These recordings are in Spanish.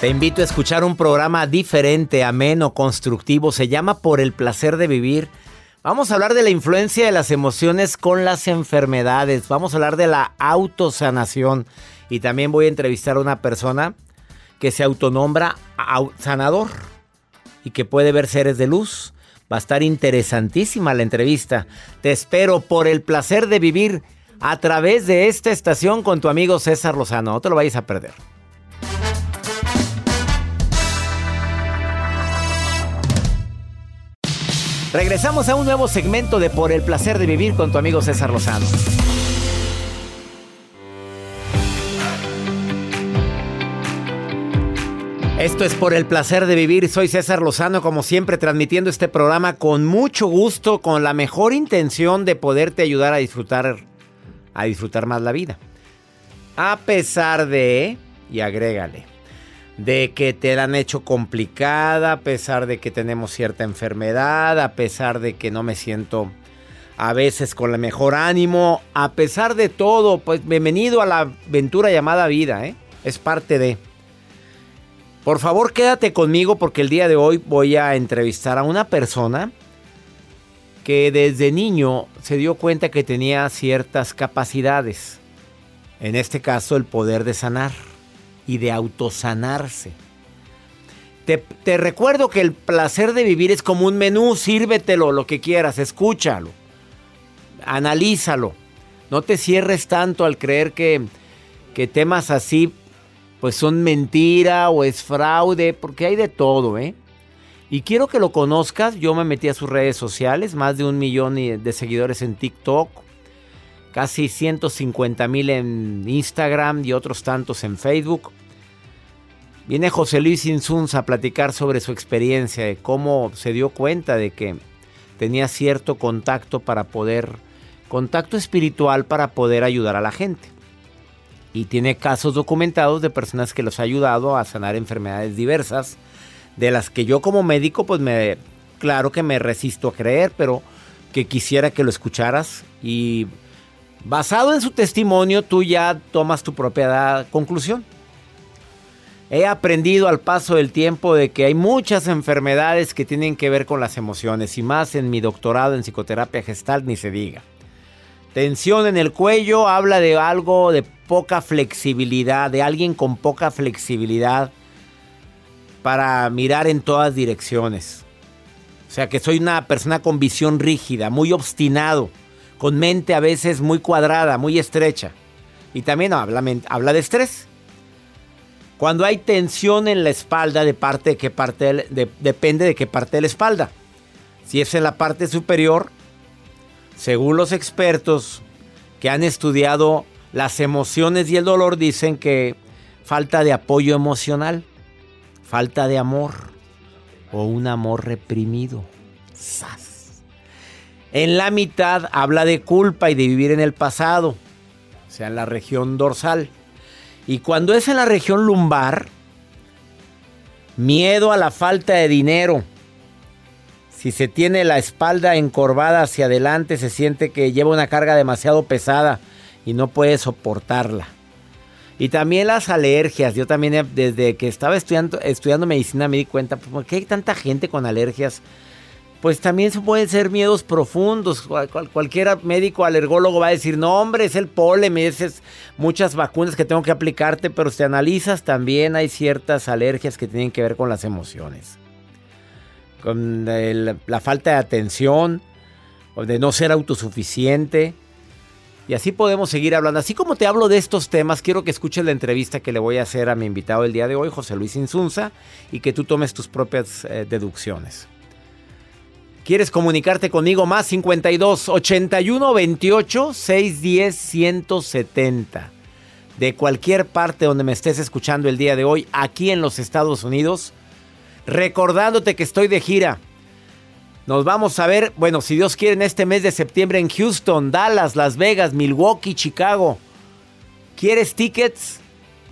Te invito a escuchar un programa diferente, ameno, constructivo. Se llama Por el placer de vivir. Vamos a hablar de la influencia de las emociones con las enfermedades. Vamos a hablar de la autosanación. Y también voy a entrevistar a una persona que se autonombra sanador y que puede ver seres de luz. Va a estar interesantísima la entrevista. Te espero por el placer de vivir a través de esta estación con tu amigo César Lozano. No te lo vayas a perder. Regresamos a un nuevo segmento de Por el placer de vivir con tu amigo César Lozano. Esto es por el placer de vivir. Soy César Lozano, como siempre, transmitiendo este programa con mucho gusto, con la mejor intención de poderte ayudar a disfrutar, a disfrutar más la vida. A pesar de, y agrégale, de que te la han hecho complicada, a pesar de que tenemos cierta enfermedad, a pesar de que no me siento a veces con el mejor ánimo, a pesar de todo, pues bienvenido a la aventura llamada vida, ¿eh? es parte de... Por favor, quédate conmigo porque el día de hoy voy a entrevistar a una persona que desde niño se dio cuenta que tenía ciertas capacidades. En este caso, el poder de sanar y de autosanarse. Te, te, recuerdo que el placer de vivir es como un menú, sírvetelo, lo que quieras, escúchalo, analízalo. No te cierres tanto al creer que, que temas así pues son mentira o es fraude, porque hay de todo, ¿eh? Y quiero que lo conozcas, yo me metí a sus redes sociales, más de un millón de seguidores en TikTok, casi 150 mil en Instagram y otros tantos en Facebook. Viene José Luis Insunz a platicar sobre su experiencia, de cómo se dio cuenta de que tenía cierto contacto para poder, contacto espiritual para poder ayudar a la gente. Y tiene casos documentados de personas que los ha ayudado a sanar enfermedades diversas, de las que yo como médico pues me, claro que me resisto a creer, pero que quisiera que lo escucharas y Basado en su testimonio, tú ya tomas tu propia conclusión. He aprendido al paso del tiempo de que hay muchas enfermedades que tienen que ver con las emociones y más en mi doctorado en psicoterapia gestal ni se diga. Tensión en el cuello habla de algo de poca flexibilidad, de alguien con poca flexibilidad para mirar en todas direcciones. O sea que soy una persona con visión rígida, muy obstinado con mente a veces muy cuadrada, muy estrecha. Y también habla, habla de estrés. Cuando hay tensión en la espalda, de parte de qué parte depende de qué parte de la espalda. Si es en la parte superior, según los expertos que han estudiado las emociones y el dolor, dicen que falta de apoyo emocional, falta de amor o un amor reprimido. En la mitad habla de culpa y de vivir en el pasado, o sea, en la región dorsal. Y cuando es en la región lumbar, miedo a la falta de dinero. Si se tiene la espalda encorvada hacia adelante, se siente que lleva una carga demasiado pesada y no puede soportarla. Y también las alergias. Yo también desde que estaba estudiando, medicina me di cuenta, pues, ¿por qué hay tanta gente con alergias? Pues también pueden ser miedos profundos. cualquier médico alergólogo va a decir, no hombre, es el polen, dices muchas vacunas que tengo que aplicarte, pero si analizas también hay ciertas alergias que tienen que ver con las emociones. Con la falta de atención, de no ser autosuficiente y así podemos seguir hablando. Así como te hablo de estos temas, quiero que escuches la entrevista que le voy a hacer a mi invitado el día de hoy, José Luis Insunza, y que tú tomes tus propias eh, deducciones. ¿Quieres comunicarte conmigo más? 52 81 28 610 170. De cualquier parte donde me estés escuchando el día de hoy, aquí en los Estados Unidos, recordándote que estoy de gira. Nos vamos a ver, bueno, si Dios quiere, en este mes de septiembre en Houston, Dallas, Las Vegas, Milwaukee, Chicago. ¿Quieres tickets?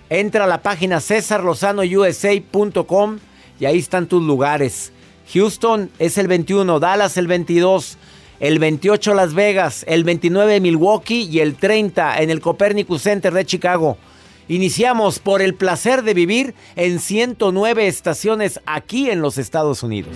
Entra a la página cesarlozanousa.com y ahí están tus lugares. Houston es el 21, Dallas el 22, el 28 Las Vegas, el 29 Milwaukee y el 30 en el Copernicus Center de Chicago. Iniciamos por el placer de vivir en 109 estaciones aquí en los Estados Unidos.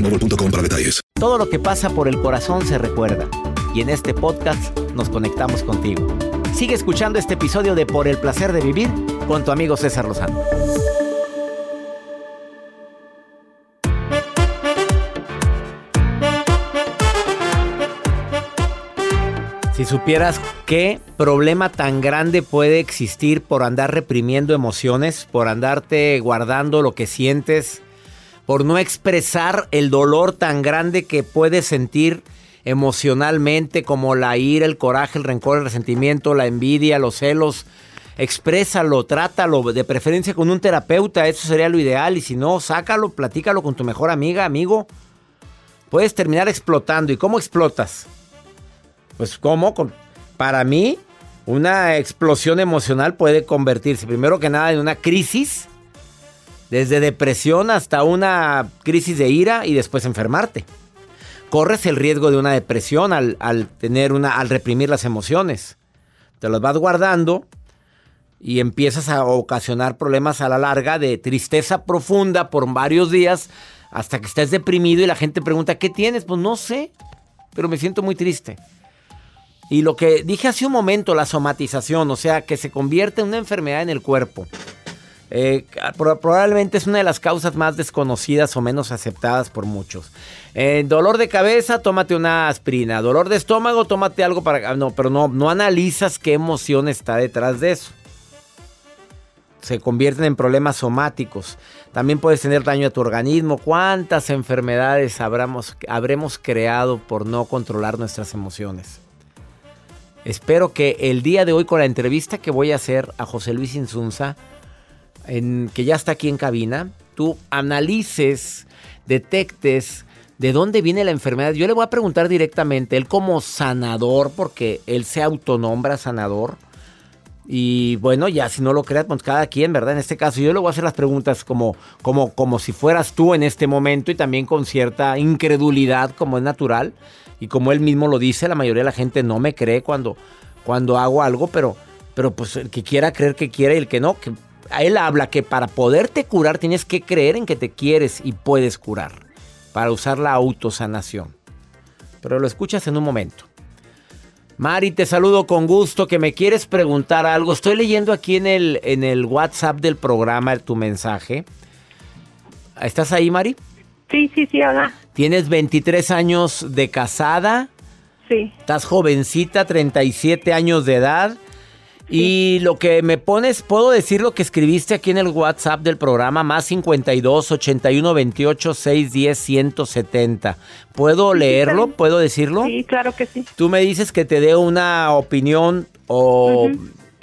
para detalles. Todo lo que pasa por el corazón se recuerda. Y en este podcast nos conectamos contigo. Sigue escuchando este episodio de Por el placer de vivir con tu amigo César Lozano. Si supieras qué problema tan grande puede existir por andar reprimiendo emociones, por andarte guardando lo que sientes, por no expresar el dolor tan grande que puedes sentir emocionalmente como la ira, el coraje, el rencor, el resentimiento, la envidia, los celos. Exprésalo, trátalo, de preferencia con un terapeuta, eso sería lo ideal. Y si no, sácalo, platícalo con tu mejor amiga, amigo. Puedes terminar explotando. ¿Y cómo explotas? Pues cómo, para mí, una explosión emocional puede convertirse primero que nada en una crisis desde depresión hasta una crisis de ira y después enfermarte. Corres el riesgo de una depresión al, tener una, al reprimir las emociones. Te las vas guardando y empiezas a ocasionar problemas a la larga de tristeza profunda por varios días hasta que estés deprimido y la gente pregunta, ¿qué tienes? Pues no sé, pero me siento muy triste. Y lo que dije hace un momento, la somatización, o sea, que se convierte en una enfermedad en el cuerpo. Eh, probablemente es una de las causas más desconocidas o menos aceptadas por muchos. Eh, dolor de cabeza, tómate una aspirina. Dolor de estómago, tómate algo para... No, pero no, no analizas qué emoción está detrás de eso. Se convierten en problemas somáticos. También puedes tener daño a tu organismo. ¿Cuántas enfermedades habremos creado por no controlar nuestras emociones? Espero que el día de hoy con la entrevista que voy a hacer a José Luis Insunza que ya está aquí en cabina, tú analices, detectes de dónde viene la enfermedad. Yo le voy a preguntar directamente, él como sanador, porque él se autonombra sanador, Y bueno, ya si no lo creas, pues cada quien, ¿verdad? En este caso, yo le voy a hacer las preguntas como, como, como si fueras tú en este momento y también con cierta incredulidad, como es natural. Y como él mismo lo dice, la mayoría de la gente no me cree cuando, cuando hago algo, pero, pero pues el que quiera creer que quiere y el que no, que él habla que para poderte curar tienes que creer en que te quieres y puedes curar, para usar la autosanación. Pero lo escuchas en un momento. Mari, te saludo con gusto, que me quieres preguntar algo. Estoy leyendo aquí en el, en el WhatsApp del programa tu mensaje. ¿Estás ahí, Mari? Sí, sí, sí, hola. Tienes 23 años de casada. Sí. Estás jovencita, 37 años de edad. Y lo que me pones, puedo decir lo que escribiste aquí en el WhatsApp del programa, más 52 81 28 610 170. ¿Puedo leerlo? ¿Puedo decirlo? Sí, claro que sí. Tú me dices que te dé una opinión o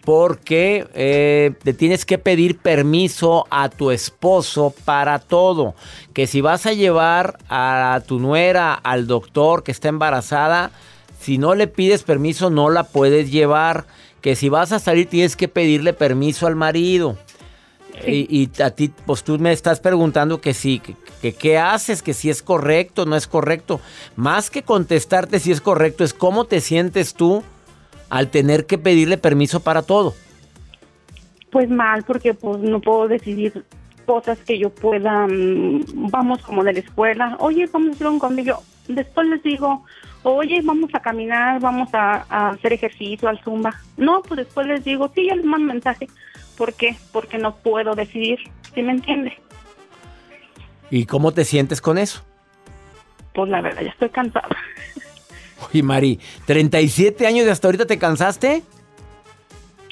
porque eh, te tienes que pedir permiso a tu esposo para todo. Que si vas a llevar a tu nuera al doctor que está embarazada, si no le pides permiso no la puedes llevar que si vas a salir tienes que pedirle permiso al marido. Y, a ti, pues tú me estás preguntando que sí, que, qué haces, que si es correcto, no es correcto. Más que contestarte si es correcto, es cómo te sientes tú al tener que pedirle permiso para todo. Pues mal, porque pues no puedo decidir cosas que yo pueda, mm, vamos como de la escuela, oye, vamos a hacer un conmigo. Después les digo, oye, vamos a caminar, vamos a, hacer ejercicio, al zumba. No, pues después les digo, sí, ya les mando mensaje. ¿Por qué? Porque no puedo decidir, ¿sí me entiende? ¿Y cómo te sientes con eso? Pues la verdad, ya estoy cansada. Oye, Mari, ¿37 años de hasta ahorita te cansaste?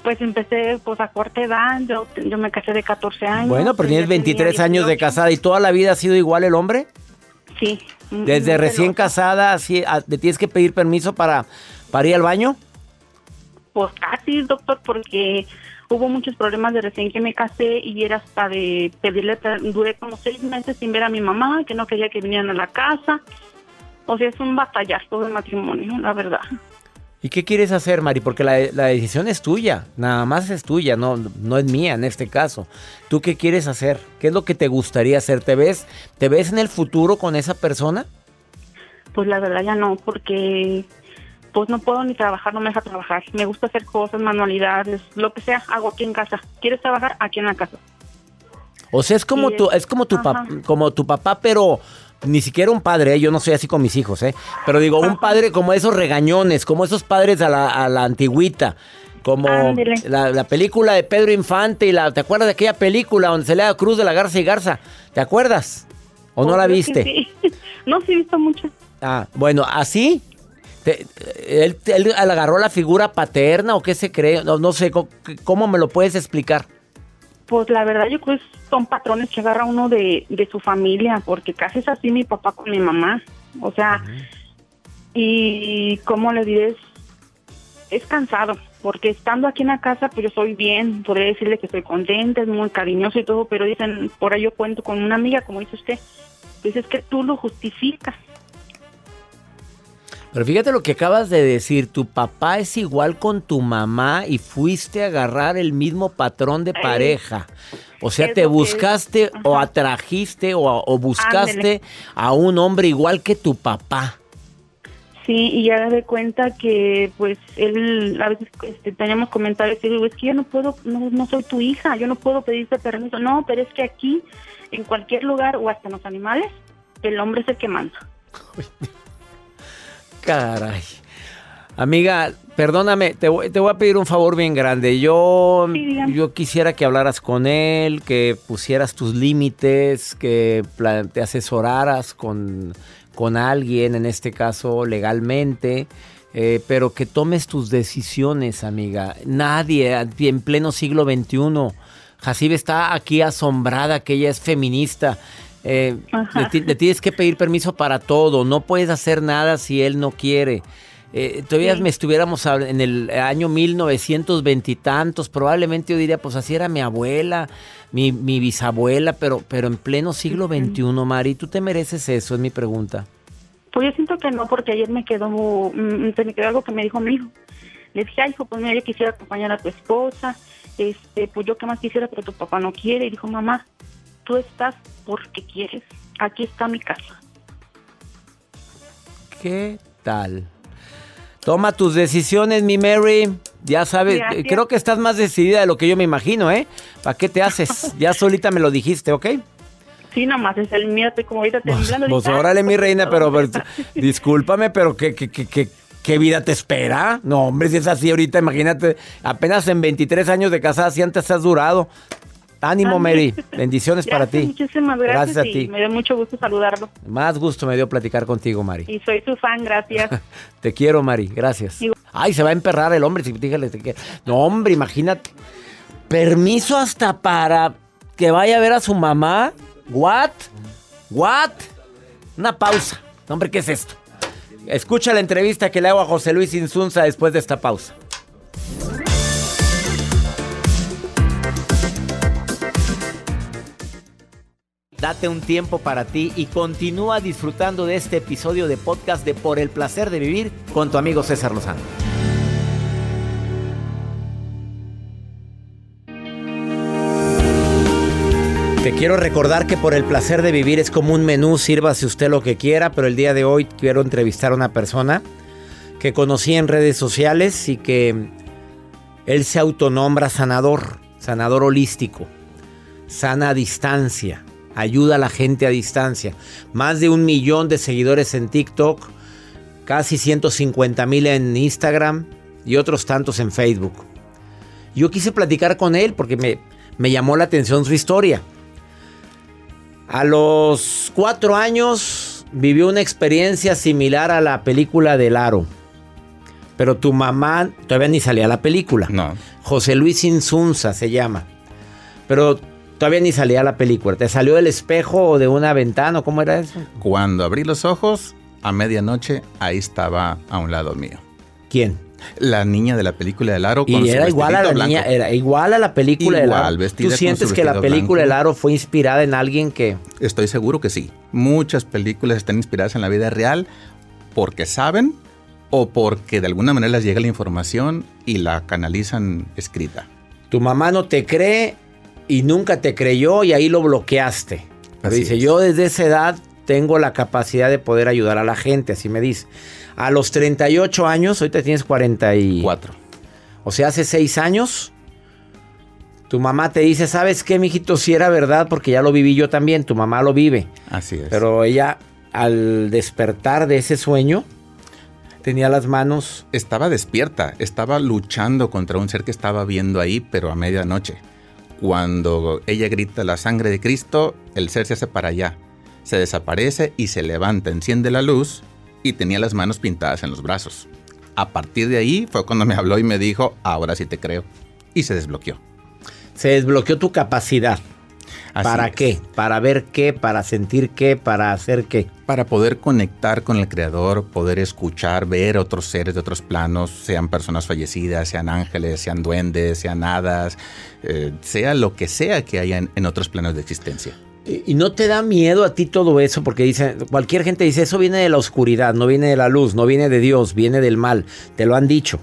Pues empecé pues a corta edad, yo, yo me casé de 14 años. Bueno, pero tienes 23 años de casada y toda la vida ha sido igual el hombre. Sí. Desde recién casada, así, ah, ¿te tienes que pedir permiso para, para ir al baño? Pues casi, doctor, porque hubo muchos problemas de recién que me casé y era hasta de pedirle, duré como seis meses sin ver a mi mamá, que no quería que vinieran a la casa. O sea, es un batallazo de matrimonio, la verdad. ¿Y qué quieres hacer, Mari? Porque la, decisión es tuya, nada más es tuya, no, no es mía en este caso. ¿Tú qué quieres hacer? ¿Qué es lo que te gustaría hacer? ¿Te ves, ¿Te ves en el futuro con esa persona? Pues la verdad ya no, porque pues no puedo ni trabajar, no me deja trabajar. Me gusta hacer cosas, manualidades, lo que sea, hago aquí en casa. ¿Quieres trabajar? Aquí en la casa. O sea, es como tu, es como tu, como tu papá, pero ni siquiera un padre, ¿eh? yo no soy así con mis hijos, ¿eh? Pero digo, un padre como esos regañones, como esos padres a la, a la antigüita. Como la, película de Pedro Infante y la. ¿Te acuerdas de aquella película donde se le da Cruz de la Garza y Garza? ¿Te acuerdas? ¿O no la viste? Sí. No, sí he visto mucho. Ah, bueno, así. él, él, agarró la figura paterna o qué se cree? No, no sé, ¿cómo me lo puedes explicar? Pues la verdad yo creo que son patrones que agarra uno de, su familia, porque casi es así mi papá con mi mamá. O sea, y como le diré, es, cansado, porque estando aquí en la casa, pues yo soy bien, podría decirle que estoy contenta, es muy cariñoso y todo, pero dicen, por ahí yo cuento con una amiga, como dice usted, dice es que tú lo justificas. Pero fíjate lo que acabas de decir, tu papá es igual con tu mamá y fuiste a agarrar el mismo patrón de pareja. O sea, te buscaste o atrajiste o, buscaste a un hombre igual que tu papá. Sí, y ya de cuenta que pues él a veces este, teníamos comentarios y digo, es que yo no puedo, no, no soy tu hija, yo no puedo pedirte permiso. No, pero es que aquí, en cualquier lugar o hasta en los animales, el hombre es el que manda. Caray. Amiga, perdóname, te voy, te voy, a pedir un favor bien grande. Yo, yo quisiera que hablaras con él, que pusieras tus límites, que te asesoraras con, con alguien, en este caso legalmente, eh, pero que tomes tus decisiones, amiga. Nadie en pleno siglo XXI. Hasib está aquí asombrada que ella es feminista. Eh, le, tienes que pedir permiso para todo, no puedes hacer nada si él no quiere. Eh, todavía me estuviéramos en el año 1920 y tantos, probablemente yo diría, pues así era mi abuela, mi, bisabuela, pero, pero en pleno siglo XXI, Mari, ¿tú te mereces eso? Es mi pregunta. Pues yo siento que no, porque ayer me quedó, mm, me quedó algo que me dijo mi hijo. Le dije, ay, hijo, pues mira, yo quisiera acompañar a tu esposa, este, pues yo qué más quisiera, pero tu papá no quiere. Y dijo, mamá, tú estás porque quieres, aquí está mi casa. ¿Qué tal? Toma tus decisiones, mi Mary. Ya sabes, Gracias. creo que estás más decidida de lo que yo me imagino, ¿eh? ¿Para qué te haces? Ya solita me lo dijiste, ¿ok? Sí, nomás es el miedo, estoy como ahorita temblando. Pues ay, órale, mi pues, reina, pero, discúlpame, pero ¿qué, qué, qué, qué, qué vida te espera? No, hombre, si es así ahorita, imagínate, apenas en 23 años de casada, si antes has durado. Ánimo, Mary. Bendiciones para ti. Muchísimas gracias, Gracias a ti. me dio mucho gusto saludarlo. Más gusto me dio platicar contigo, Mari. Y soy su fan, gracias. Te quiero, Mari. Gracias. Ay, se va a emperrar el hombre. si dígale, te quiero. No, hombre, imagínate. Permiso hasta para que vaya a ver a su mamá. ¿What? ¿What? Una pausa. No, hombre, ¿qué es esto? Escucha la entrevista que le hago a José Luis Insunza después de esta pausa. Date un tiempo para ti y continúa disfrutando de este episodio de podcast de Por el placer de vivir con tu amigo César Lozano. Te quiero recordar que por el placer de vivir es como un menú, sírvase usted lo que quiera, pero el día de hoy quiero entrevistar a una persona que conocí en redes sociales y que él se autonombra sanador, sanador holístico, sana a distancia, ayuda a la gente a distancia. Más de un millón de seguidores en TikTok, casi 150 mil en Instagram y otros tantos en Facebook. Yo quise platicar con él porque me, me llamó la atención su historia. A los cuatro años vivió una experiencia similar a la película del Aro. Pero tu mamá todavía ni salía la película. No. José Luis Insunza se llama. Pero todavía ni salía la película. ¿Te salió del espejo o de una ventana? o ¿Cómo era eso? Cuando abrí los ojos, a medianoche, ahí estaba a un lado mío. ¿Quién? La niña de la película del aro con Y su era igual a la niña, era igual a la película del Igual, Aro. vestida ¿Tú sientes que la película del. Aro fue inspirada en alguien que... Estoy seguro que sí. Muchas películas están inspiradas en la vida real porque saben o porque de alguna manera les llega la información y la canalizan escrita. Tu mamá no te cree y nunca te creyó y ahí lo bloqueaste. Pero dice, es. yo desde esa edad tengo la capacidad de poder ayudar a la gente, así me dice. A los 38 años, ahorita tienes 40 y... Cuatro. O sea, hace 6 años, tu mamá te dice, ¿sabes qué, mijito? Si era verdad, porque ya lo viví yo también, tu mamá lo vive. Así es. Pero ella, al despertar de ese sueño, tenía las manos... estaba despierta, estaba luchando contra un ser que estaba viendo ahí, pero a medianoche. Cuando ella grita la sangre de Cristo, el ser se hace para allá, se desaparece y se levanta, enciende la luz y tenía las manos pintadas en los brazos. A partir de ahí fue cuando me habló y me dijo, ahora sí te creo. Y se desbloqueó. Se desbloqueó tu capacidad. Así ¿Para es. qué? ¿Para ver qué? ¿Para sentir qué? ¿Para hacer qué? Para poder conectar con el Creador, poder escuchar, ver otros seres de otros planos, sean personas fallecidas, sean ángeles, sean duendes, sean hadas, eh, sea lo que sea que haya en, en otros planos de existencia. ¿Y y no te da miedo a ti todo eso? Porque dice, cualquier gente dice, eso viene de la oscuridad, no viene de la luz, no viene de Dios, viene del mal. Te lo han dicho.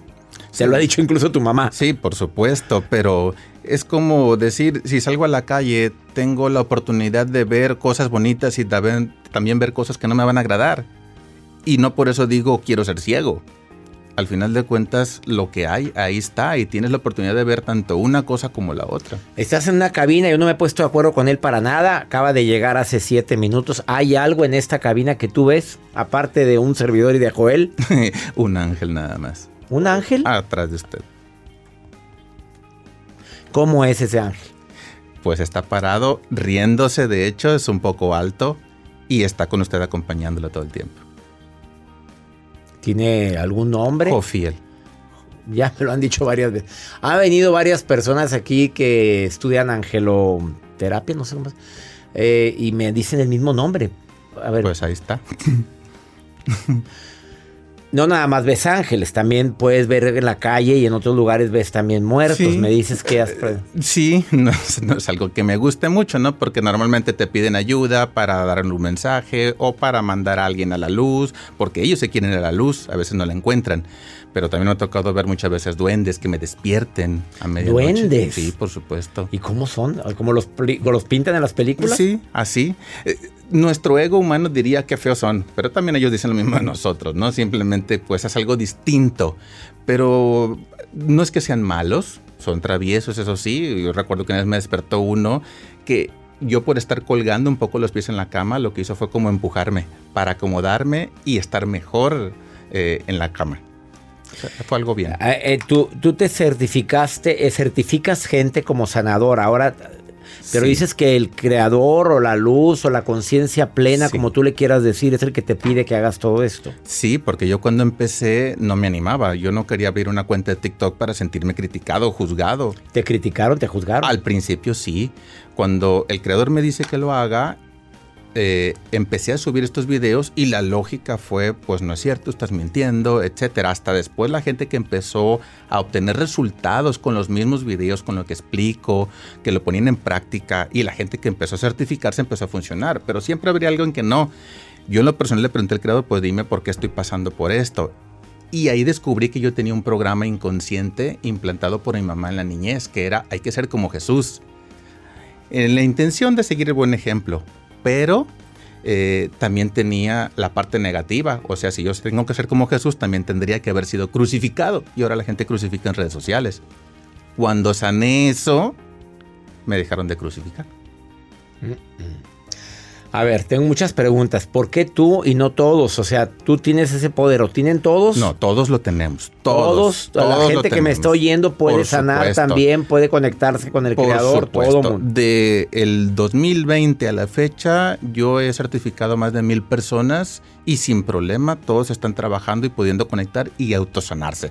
Se lo ha dicho incluso tu mamá. Sí, por supuesto, pero es como decir, si salgo a la calle, tengo la oportunidad de ver cosas bonitas y también, también ver cosas que no me van a agradar. Y no por eso digo quiero ser ciego. Al final de cuentas, lo que hay, ahí está, y tienes la oportunidad de ver tanto una cosa como la otra. Estás en una cabina, yo no me he puesto de acuerdo con él para nada. Acaba de llegar hace siete minutos. ¿Hay algo en esta cabina que tú ves, aparte de un servidor y de Joel? Un ángel nada más. ¿Un ángel? Atrás de usted. ¿Cómo es ese ángel? Pues está parado, riéndose, de hecho, es un poco alto y está con usted acompañándolo todo el tiempo. ¿Tiene algún nombre? Jofiel. Ya me lo han dicho varias veces. Ha venido varias personas aquí que estudian angeloterapia, no sé cómo es, eh, y me dicen el mismo nombre. A ver, Pues ahí está. no nada más ves ángeles, también puedes ver en la calle y en otros lugares ves también muertos. Me dices que has... Eh, sí, no, es algo que me guste mucho, ¿no? Porque normalmente te piden ayuda para darle un mensaje o para mandar a alguien a la luz, porque ellos se quieren ir a la luz, a veces no la encuentran. Pero también me ha tocado ver muchas veces duendes que me despierten a medianoche. ¿Duendes? Sí, por supuesto. ¿Y cómo son? ¿Cómo los, los pintan en las películas? Sí, así. Eh, nuestro ego humano diría que feos son, pero también ellos dicen lo mismo de nosotros, ¿no? Simplemente pues es algo distinto. Pero no es que sean malos, son traviesos, eso sí. Yo recuerdo que una vez me despertó uno que yo por estar colgando un poco los pies en la cama, lo que hizo fue como empujarme para acomodarme y estar mejor eh, en la cama. Fue algo bien. Ah, eh, tú, tú, te certificaste, eh, certificas gente como sanador. Ahora, pero dices que el creador o la luz o la conciencia plena, como tú le quieras decir, es el que te pide que hagas todo esto. Sí, porque yo cuando empecé no me animaba. Yo no quería abrir una cuenta de TikTok para sentirme criticado o juzgado. ¿Te criticaron? ¿Te juzgaron? Al principio sí. Cuando el creador me dice que lo haga, eh, empecé a subir estos videos y la lógica fue, pues no es cierto, estás mintiendo, etcétera. Hasta después la gente que empezó a obtener resultados con los mismos videos, con lo que explico, que lo ponían en práctica y la gente que empezó a certificarse empezó a funcionar. Pero siempre habría algo en que no. Yo en lo personal le pregunté al creador, pues dime por qué estoy pasando por esto. Y ahí descubrí que yo tenía un programa inconsciente implantado por mi mamá en la niñez, que era hay que ser como Jesús. En la intención de seguir el buen ejemplo, pero eh, también tenía la parte negativa. O sea, si yo tengo que ser como Jesús, también tendría que haber sido crucificado. Y ahora la gente crucifica en redes sociales. Cuando sané eso, me dejaron de crucificar. Mm, mm. A ver, tengo muchas preguntas. ¿Por qué tú y no todos? O sea, tú tienes ese poder o tienen todos. No, todos lo tenemos. Todos. todos la gente que me está oyendo puede sanar también, puede conectarse con el creador, todo mundo. De el 2020 a la fecha, yo he certificado más de mil personas y sin problema todos están trabajando y pudiendo conectar y autosanarse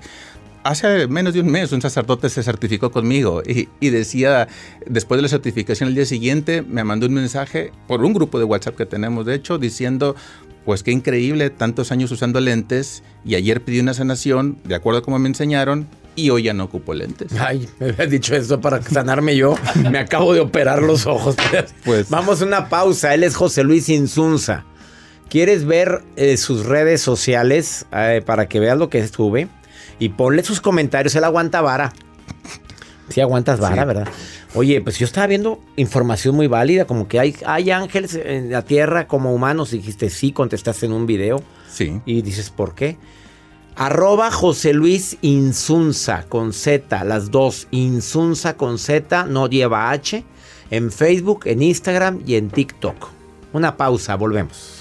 hace menos de un mes un sacerdote se certificó conmigo y, decía, después de la certificación el día siguiente, me mandó un mensaje por un grupo de WhatsApp que tenemos, de hecho, diciendo, pues qué increíble, tantos años usando lentes y ayer pedí una sanación, de acuerdo a como me enseñaron, y hoy ya no ocupo lentes. Ay, me había dicho eso para sanarme yo. me acabo de operar los ojos. Pues vamos a una pausa. Él es José Luis Insunza. ¿Quieres ver eh, sus redes sociales eh, para que veas lo que estuve? Y ponle sus comentarios. Él aguanta vara. Sí, aguantas vara, ¿verdad? Oye, pues yo estaba viendo información muy válida, como que hay, hay ángeles en la tierra como humanos. Dijiste sí, contestaste en un video. Sí. Y dices, ¿por qué? Arroba José Luis Insunza con Z, las dos. Insunza con Z, no lleva H. En Facebook, en Instagram y en TikTok. Una pausa, volvemos.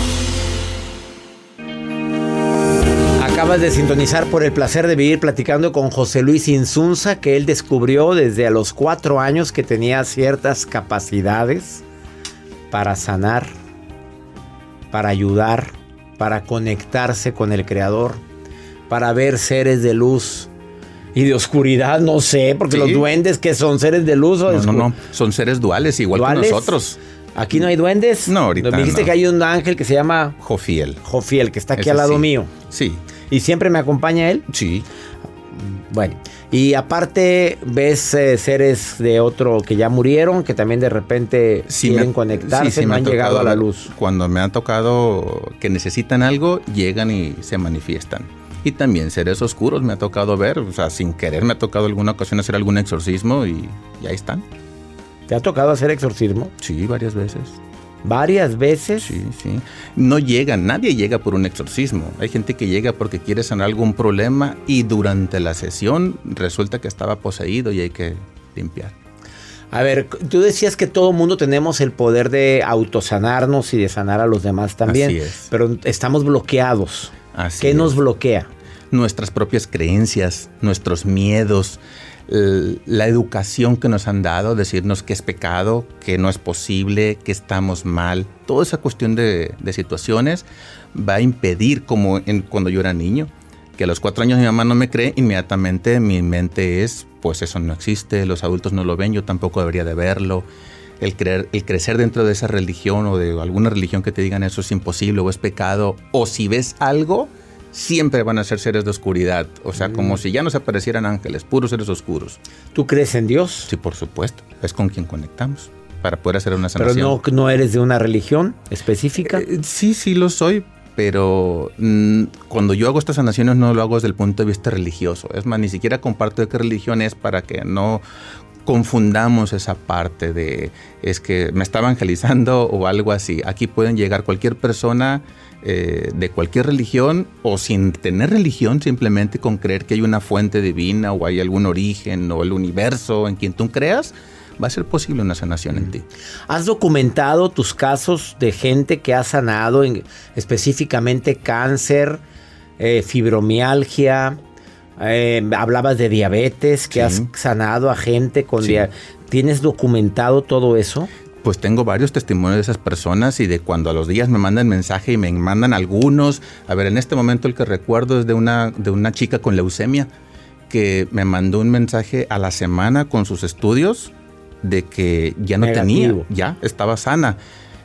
Acabas de sintonizar por el placer de vivir platicando con José Luis Insunza, que él descubrió desde a los cuatro años que tenía ciertas capacidades para sanar, para ayudar, para conectarse con el Creador, para ver seres de luz y de oscuridad, no sé, porque los duendes que son seres de luz o no, no, no, son seres duales, igual que nosotros. Aquí no hay duendes. No, ahorita. Me dijiste que hay un ángel que se llama Jofiel. Jofiel, que está aquí al lado mío. Sí. ¿Y siempre me acompaña él? Sí. Bueno, y aparte ves eh, seres de otro que ya murieron, que también de repente quieren conectarse, no han llegado a la luz. Cuando me han tocado que necesitan algo, llegan y se manifiestan. Y también seres oscuros me ha tocado ver, o sea, sin querer me ha tocado alguna ocasión hacer algún exorcismo y, y ahí están. ¿Te ha tocado hacer exorcismo? Sí, varias veces. ¿Varias veces? Sí, sí. No llega, nadie llega por un exorcismo. Hay gente que llega porque quiere sanar algún problema y durante la sesión resulta que estaba poseído y hay que limpiar. A ver, tú decías que todo mundo tenemos el poder de autosanarnos y de sanar a los demás también. Así es. Pero estamos bloqueados. Así ¿Qué nos bloquea? Nuestras propias creencias, nuestros miedos, la educación que nos han dado, decirnos que es pecado, que no es posible, que estamos mal. Toda esa cuestión de, situaciones va a impedir, como cuando yo era niño, que a los cuatro años mi mamá no me cree, inmediatamente mi mente es, pues eso no existe, los adultos no lo ven, yo tampoco debería de verlo. El, creer, el crecer dentro de esa religión o de alguna religión que te digan eso es imposible o es pecado, o si ves algo, siempre van a ser seres de oscuridad. O sea, como si ya no se aparecieran ángeles, puros seres oscuros. ¿Tú crees en Dios? Sí, por supuesto. Es con quien conectamos para poder hacer una Pero sanación. no, no eres de una religión específica. Eh, sí, sí lo soy, pero mm, cuando yo hago estas sanaciones no lo hago desde el punto de vista religioso. Es más, ni siquiera comparto de qué religión es para que no confundamos esa parte de es que me está evangelizando o algo así. Aquí pueden llegar cualquier persona eh, de cualquier religión o sin tener religión, simplemente con creer que hay una fuente divina o hay algún origen o el universo en quien tú creas, va a ser posible una sanación en ti. ¿Has documentado tus casos de gente que ha sanado, en- específicamente cáncer, eh, fibromialgia? Eh, hablabas de diabetes, que Sí. has sanado a gente con Sí. diabetes. ¿Tienes documentado todo eso? Pues tengo varios testimonios de esas personas y de cuando a los días me mandan mensaje y me mandan algunos. A ver, en este momento el que recuerdo es de una, de una chica con leucemia que me mandó un mensaje a la semana con sus estudios de que ya no Negativo. tenía, ya estaba sana.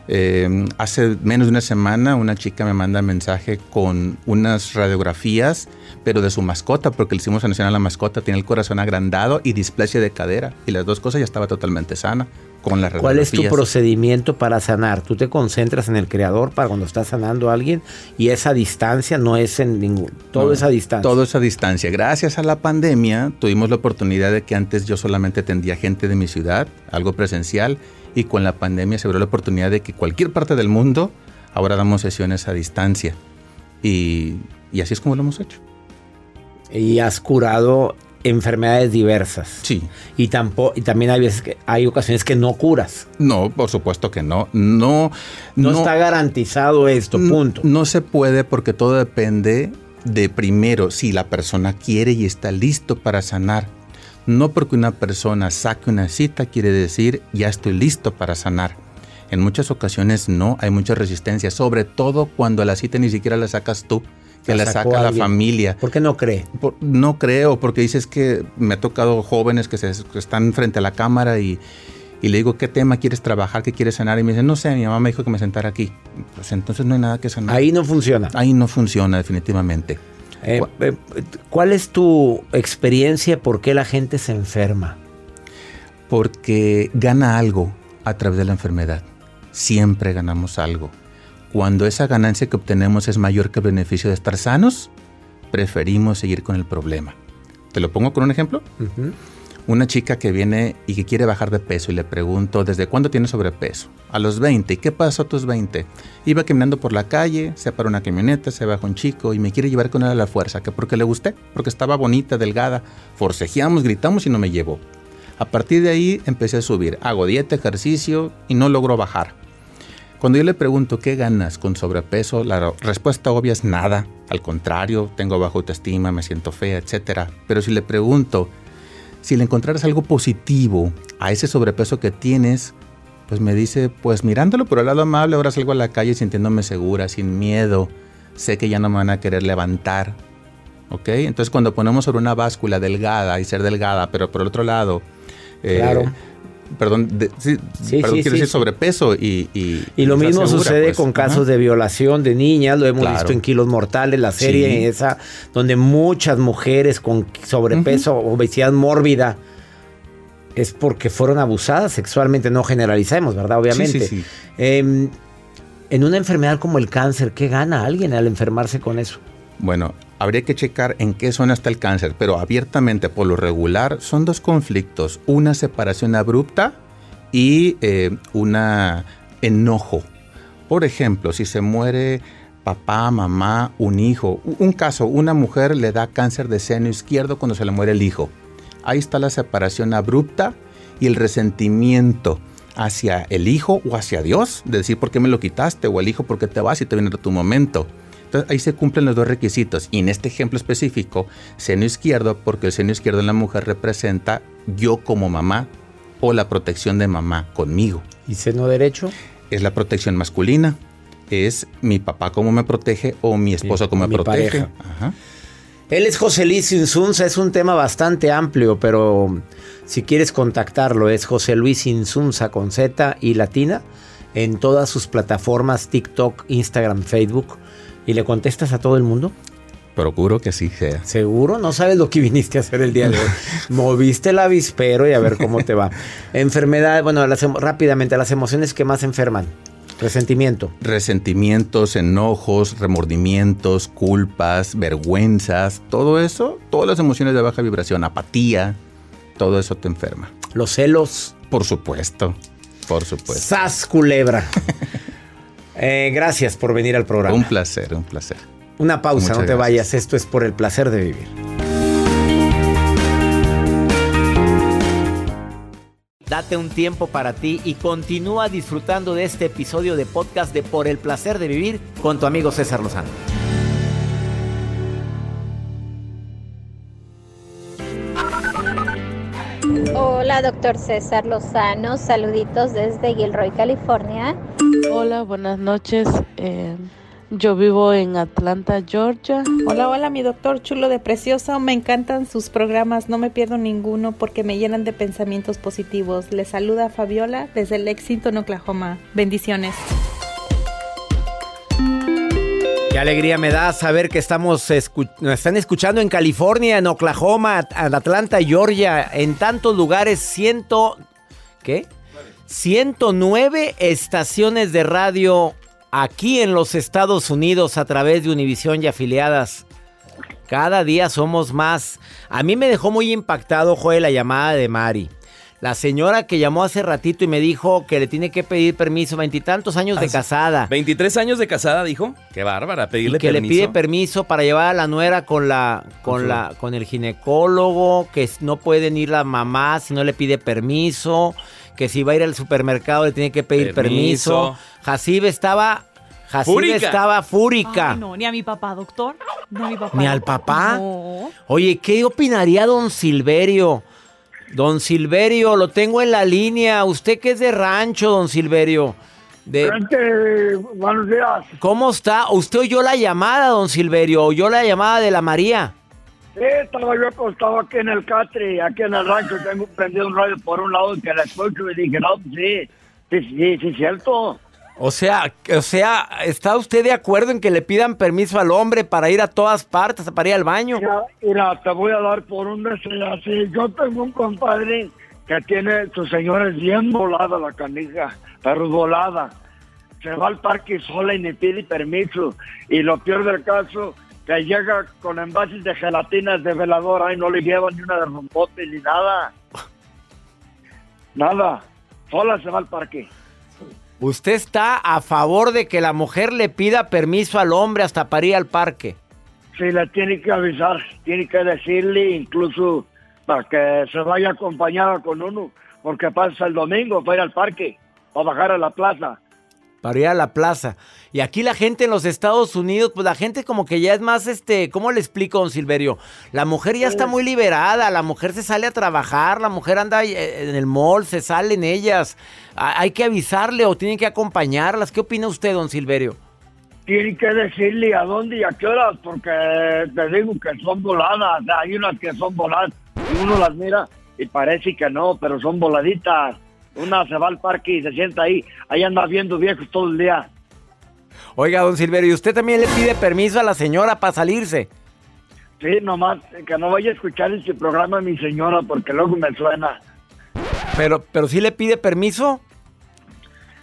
Eh, hace menos de una semana una chica me manda mensaje con unas radiografías, pero de su mascota, porque le hicimos sanación a la mascota, tiene el corazón agrandado y displasia de cadera. Y las dos cosas ya estaba totalmente sana con las ¿Cuál es tu procedimiento para sanar? Tú te concentras en el creador para cuando estás sanando a alguien y esa distancia no es en ningún... Todo No, esa distancia. Todo esa distancia. Gracias a la pandemia tuvimos la oportunidad de que antes yo solamente atendía gente de mi ciudad, algo presencial, y con la pandemia se abrió la oportunidad de que cualquier parte del mundo ahora damos sesiones a distancia. Y, y así es como lo hemos hecho. Y has curado enfermedades diversas. Sí. Y, tampoco, y también hay veces que hay ocasiones que no curas. No, por supuesto que no. No, No, está garantizado esto, punto. No se puede porque todo depende de primero si la persona quiere y está listo para sanar. No porque una persona saque una cita quiere decir ya estoy listo para sanar. En muchas ocasiones no, hay mucha resistencia, sobre todo cuando la cita ni siquiera la sacas tú, que La la, saca la alguien. familia. ¿Por qué no cree? Por- no creo, porque dices que me ha tocado jóvenes que, se, que están frente a la cámara y, y le digo, ¿qué tema quieres trabajar? ¿Qué quieres sanar? Y me dicen, no sé, mi mamá me dijo que me sentara aquí. Pues entonces no hay nada que sanar. Ahí no funciona. Ahí no funciona definitivamente. Eh, eh, ¿Cuál es tu experiencia? ¿Por qué la gente se enferma? Porque gana algo a través de la enfermedad. Siempre ganamos algo. Cuando esa ganancia que obtenemos es mayor que el beneficio de estar sanos, preferimos seguir con el problema. ¿Te lo pongo con un ejemplo? Una chica que viene y que quiere bajar de peso y le pregunto, ¿desde cuándo tienes sobrepeso? A los 20. ¿Y qué pasó a tus 20? Iba caminando por la calle, se para una camioneta, se baja un chico y me quiere llevar con él a la fuerza, que porque le gusté, porque estaba bonita, delgada. Forcejeamos, gritamos y no me llevó. A partir de ahí empecé a subir. Hago dieta, ejercicio y no logro bajar. Cuando yo le pregunto qué ganas con sobrepeso, la respuesta obvia es nada. Al contrario, tengo baja autoestima, me siento fea, etc. Pero si le pregunto, si le encontraras algo positivo a ese sobrepeso que tienes, pues me dice, pues mirándolo por el lado amable, ahora salgo a la calle sintiéndome segura, sin miedo, sé que ya no me van a querer levantar. ¿Ok? Entonces cuando ponemos sobre una báscula delgada y ser delgada, pero por el otro lado... eh, Claro. Perdón, de- sí, Sí, perdón sí, quiero decir sobrepeso y... Y, Y lo mismo sucede pues. con casos de violación de niñas, lo hemos Claro. visto en Kilos Mortales, la serie esa, donde muchas mujeres con sobrepeso, obesidad mórbida, es porque fueron abusadas sexualmente, no generalizamos, ¿verdad? Obviamente. Sí, sí, sí. Em, en una enfermedad como el cáncer, ¿qué gana alguien al enfermarse con eso? Bueno, Habría que checar en qué zona está el cáncer, pero abiertamente por lo regular son dos conflictos, una separación abrupta y eh, una enojo. Por ejemplo, si se muere papá, mamá, un hijo, un caso, una mujer le da cáncer de seno izquierdo cuando se le muere el hijo. Ahí está la separación abrupta y el resentimiento hacia el hijo o hacia Dios, de decir por qué me lo quitaste, o el hijo por qué te vas y te viene tu momento. Entonces ahí se cumplen los dos requisitos. Y en este ejemplo específico, seno izquierdo, porque el seno izquierdo en la mujer representa yo como mamá o la protección de mamá conmigo. ¿Y seno derecho? Es la protección masculina. Es mi papá como me protege o mi esposa como me protege. Él es José Luis Insunza, es un tema bastante amplio, pero si quieres contactarlo es José Luis Insunza con Z y latina en todas sus plataformas TikTok, Instagram, Facebook y le contestas a todo el mundo. Procuro que sí sea. ¿Seguro? No sabes lo que viniste a hacer el día de hoy. Moviste el avispero y a ver cómo te va. Enfermedad, bueno, rápidamente, las emociones que más enferman. Resentimiento. Resentimientos, enojos, remordimientos, culpas, vergüenzas, todo eso, todas las emociones de baja vibración, apatía, todo eso te enferma. Los celos. Por supuesto, por supuesto. Sas culebra. Eh, gracias por venir al programa. Un placer, un placer. Una pausa, no te vayas. Esto es por el placer de vivir. Date un tiempo para ti y continúa disfrutando de este episodio de podcast de Por el placer de vivir con tu amigo César Lozano. Hola, doctor César Lozano. Saluditos desde Gilroy, California. Hola, buenas noches. Eh, yo vivo en Atlanta, Georgia. Hola, hola, mi doctor chulo de precioso. Me encantan sus programas, no me pierdo ninguno porque me llenan de pensamientos positivos. Les saluda Fabiola desde Lexington, Oklahoma. Bendiciones. Qué alegría me da saber que estamos nos están escuchando en California, en Oklahoma, en Atlanta, Georgia, en tantos lugares, ciento ¿qué? 109 estaciones de radio aquí en los Estados Unidos a través de Univisión y afiliadas. Cada día somos más. A mí me dejó muy impactado, Joel, la llamada de Mari. La señora que llamó hace ratito y me dijo que le tiene que pedir permiso, veintitantos años de casada. ¿23 años de casada, dijo? Qué bárbara, pedirle que le pide permiso para llevar a la nuera con la, con la, con el ginecólogo, que no pueden ir la mamá si no le pide permiso que si va a ir al supermercado le tiene que pedir permiso. permiso. estaba estaba fúrica. no, ni a mi papá, doctor. Ni a mi papá. ¿Ni al papá? Oye, ¿qué opinaría don Silverio? Don Silverio, lo tengo en la línea. ¿Usted qué es de rancho, don Silverio? De... buenos días. ¿Cómo está? ¿Usted oyó la llamada, don Silverio? ¿Oyó la llamada de la María? Sí, estaba yo acostado aquí en el Catri, aquí en el rancho, tengo prendido un radio por un lado que la escucho y dije, no, sí, sí, sí, sí, cierto. O sea, o sea, ¿está usted de acuerdo en que le pidan permiso al hombre para ir a todas partes, para ir al baño? Mira, mira te voy a dar por un deseo así. Yo tengo un compadre que tiene, su señora es bien volada la canija, pero volada. Se va al parque sola y ni pide permiso. Y lo peor del caso, que llega con envases de gelatinas de veladora y no le lleva ni una de rompote ni nada. Nada. Sola se va al parque. ¿Usted está a favor de que la mujer le pida permiso al hombre hasta para ir al parque? Sí, le tiene que avisar, tiene que decirle incluso para que se vaya acompañada con uno, porque pasa el domingo para ir al parque, o bajar a la plaza para ir a la plaza. Y aquí la gente en los Estados Unidos, pues la gente como que ya es más, este, ¿cómo le explico, don Silverio? La mujer ya está muy liberada, la mujer se sale a trabajar, la mujer anda eh, en el mall, se salen ellas. Hay que avisarle o tienen que acompañarlas. ¿Qué opina usted, don Silverio? Tienen que decirle a dónde y a qué horas, porque te digo que son voladas, hay unas que son voladas, y uno las mira y parece que no, pero son voladitas. Una se va al parque y se sienta ahí. Ahí anda viendo viejos todo el día. Oiga, don Silverio, ¿y usted también le pide permiso a la señora para salirse? Sí, nomás que no vaya a escuchar este programa mi señora porque luego me suena. Pero, pero sí le pide permiso.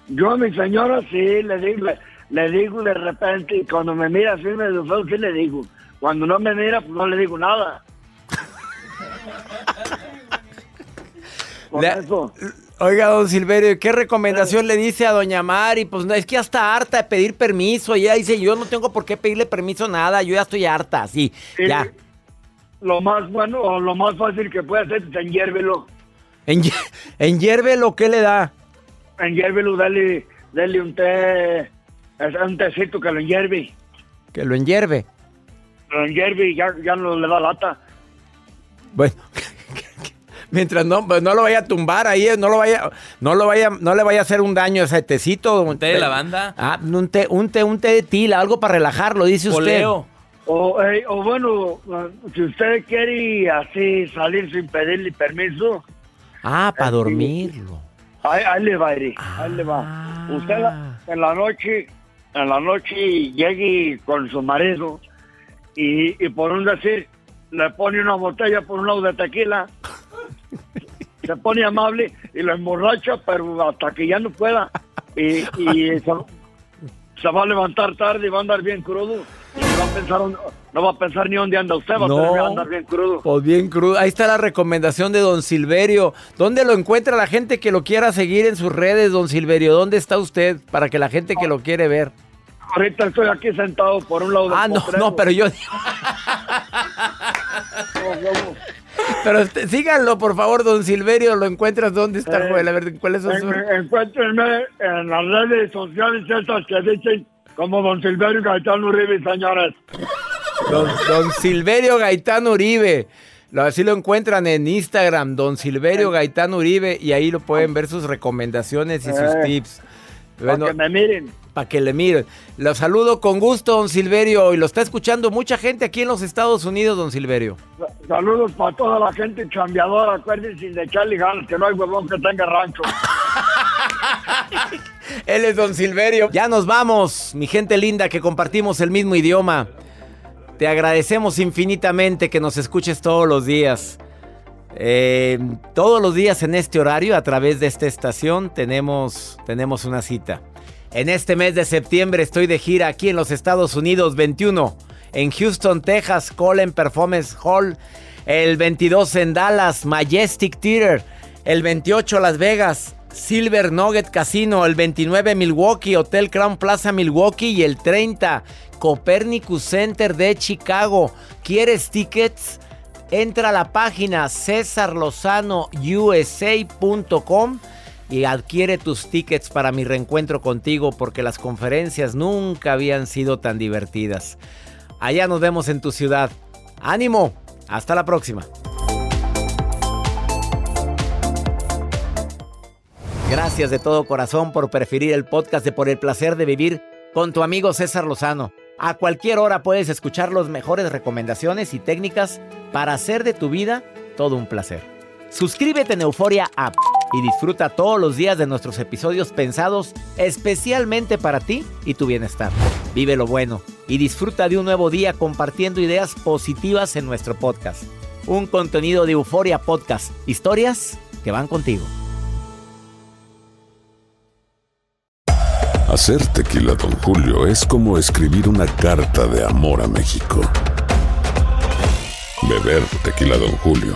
Yo a mi señora sí le digo, le, digo de repente y cuando me mira así me feo, sí le digo. cuando no me mira, pues no le digo nada. Por Le- eso. Oiga, don Silverio, ¿qué recomendación le dice a doña Mari? Pues no, es que ya está harta de pedir permiso. Ella dice, yo no tengo por qué pedirle permiso nada, yo ya estoy harta, sí, Sí. ya. Lo más bueno o lo más fácil que puede hacer es enhiérvelo. En, en hierve lo que le da. Enhiérvelo, dale, dale un té, un tecito que lo enhierve. Que lo enhierve. Lo enhierve y ya, ya no le da lata. Bueno, mientras no, pues no lo vaya a tumbar ahí, no lo vaya, no lo vaya, no le vaya a hacer un daño a ese tecito. Un té de lavanda? Ah, un té, un té, un té de tila, algo para relajarlo, dice usted. Poleo. O, eh, o bueno, si usted quiere así salir sin pedirle permiso, Ah, para dormirlo. ahí, ahí le va, Eri, ahí le va. Usted la- en la noche, en la noche llegue con su marido y, y por un decir, le pone una botella por un lado de tequila, se pone amable y lo emborracha, pero hasta que ya no pueda. Y, y se, se va a levantar tarde y va a andar bien crudo. Y no va a pensar, no va a pensar ni dónde anda usted, va a No. que andar bien crudo. Pues bien crudo. Ahí está la recomendación de don Silverio. ¿Dónde lo encuentra la gente que lo quiera seguir en sus redes, don Silverio? ¿Dónde está usted para que la gente que lo quiere ver? Ahorita estoy aquí sentado por un lado del Ah, no, no, pero yo... Pero este, síganlo, por favor, don Silverio. ¿Lo encuentras? ¿Dónde está, Eh, Joel? A ver, ¿cuáles son sus...? En- Encuéntrenme en las redes sociales esas que dicen como Don Silverio Gaetano Uribe, señores. Don, don Silverio Gaitán Uribe. Lo- Así lo encuentran en Instagram, don Silverio Gaitán Uribe, y ahí lo pueden ver sus recomendaciones y sus Eh, tips. Que me miren. Para que le miren. Lo saludo con gusto, don Silverio, y lo está escuchando mucha gente aquí en los Estados Unidos, don Silverio. Saludos para toda la gente chambeadora, acuérdense de echarle ganas, que no hay huevón que tenga rancho. Él es don Silverio. Ya nos vamos, mi gente linda, que compartimos el mismo idioma. Te agradecemos infinitamente que nos escuches todos los días. Eh, todos los días en este horario, a través de esta estación, tenemos, tenemos una cita. En este mes de septiembre estoy de gira aquí en los Estados Unidos, 21 en Houston, Texas, Colin Performance Hall, el 22 en Dallas, Majestic Theater, el 28 Las Vegas, Silver Nugget Casino, el 29 Milwaukee, Hotel Crown Plaza Milwaukee y el 30 Copernicus Center de Chicago. ¿Quieres tickets? Entra a la página cesarlozanousa.com y adquiere tus tickets para mi reencuentro contigo porque las conferencias nunca habían sido tan divertidas. Allá nos vemos en tu ciudad. ¡Ánimo! Hasta la próxima. Gracias de todo corazón por preferir el podcast de Por el placer de vivir con tu amigo César Lozano. A cualquier hora puedes escuchar las mejores recomendaciones y técnicas para hacer de tu vida todo un placer. Suscríbete en Euforia App y disfruta todos los días de nuestros episodios pensados especialmente para ti y tu bienestar. Vive lo bueno y disfruta de un nuevo día compartiendo ideas positivas en nuestro podcast. Un contenido de Euforia Podcast. Historias que van contigo. Hacer tequila, Don Julio, es como escribir una carta de amor a México. Beber tequila, Don Julio,